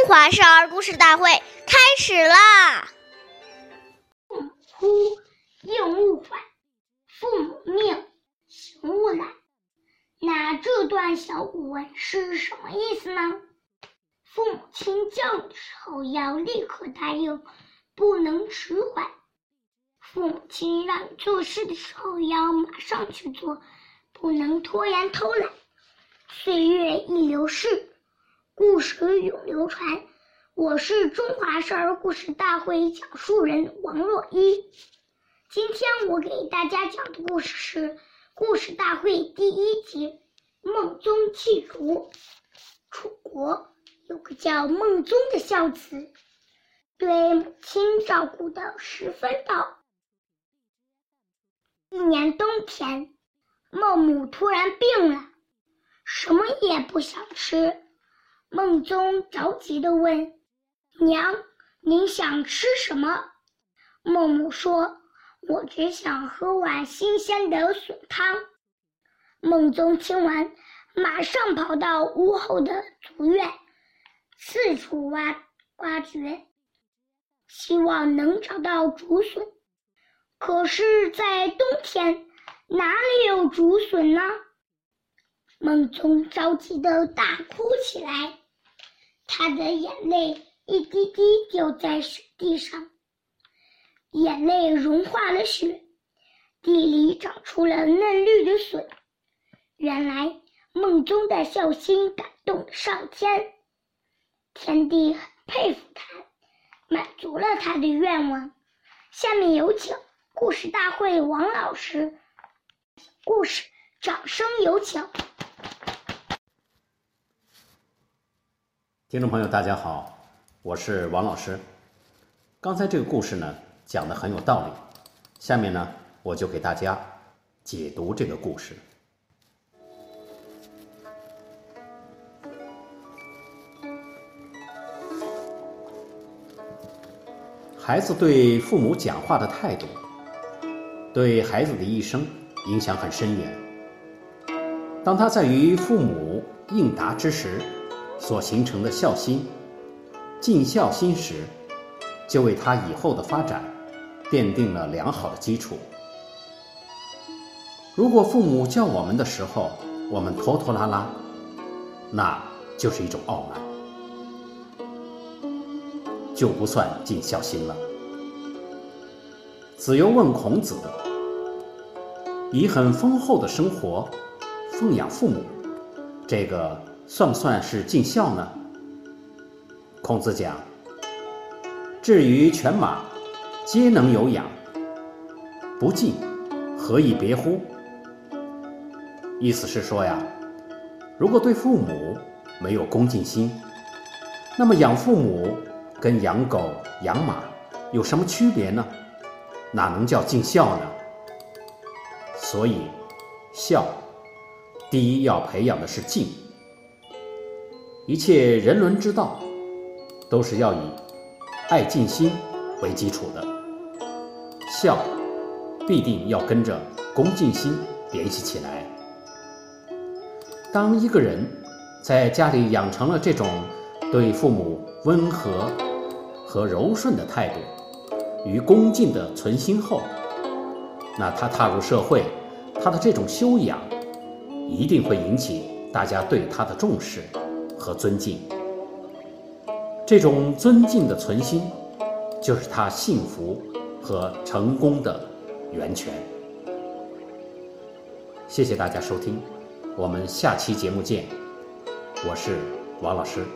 中华少儿故事大会开始啦！父母呼，应勿缓；父母命，行勿懒。那这段小古文是什么意思呢？父母亲叫你的时候要立刻答应，不能迟缓；父母亲让你做事的时候要马上去做，不能拖延偷懒。岁月易流逝。故事永流传。我是中华少儿故事大会讲述人王若一。今天我给大家讲的故事是《故事大会》第一集《孟宗弃儒》。楚国有个叫孟宗的孝子，对母亲照顾的十分到。一年冬天，孟母突然病了，什么也不想吃。孟宗着急地问：“娘，您想吃什么？”孟母说：“我只想喝碗新鲜的笋汤。”孟宗听完，马上跑到屋后的竹院，四处挖挖掘，希望能找到竹笋。可是，在冬天，哪里有竹笋呢？孟宗着急的大哭起来。他的眼泪一滴滴掉在雪地上，眼泪融化了雪，地里长出了嫩绿的笋。原来梦中的孝心感动了上天，天帝很佩服他，满足了他的愿望。下面有请故事大会王老师，故事，掌声有请。听众朋友，大家好，我是王老师。刚才这个故事呢，讲的很有道理。下面呢，我就给大家解读这个故事。孩子对父母讲话的态度，对孩子的一生影响很深远。当他在与父母应答之时，所形成的孝心、尽孝心时，就为他以后的发展奠定了良好的基础。如果父母叫我们的时候，我们拖拖拉拉，那就是一种傲慢，就不算尽孝心了。子游问孔子：“以很丰厚的生活奉养父母，这个？”算不算是尽孝呢？孔子讲：“至于犬马，皆能有养，不尽，何以别乎？”意思是说呀，如果对父母没有恭敬心，那么养父母跟养狗、养马有什么区别呢？哪能叫尽孝呢？所以，孝，第一要培养的是敬。一切人伦之道，都是要以爱敬心为基础的。孝必定要跟着恭敬心联系起来。当一个人在家里养成了这种对父母温和和柔顺的态度与恭敬的存心后，那他踏入社会，他的这种修养一定会引起大家对他的重视。和尊敬，这种尊敬的存心，就是他幸福和成功的源泉。谢谢大家收听，我们下期节目见。我是王老师。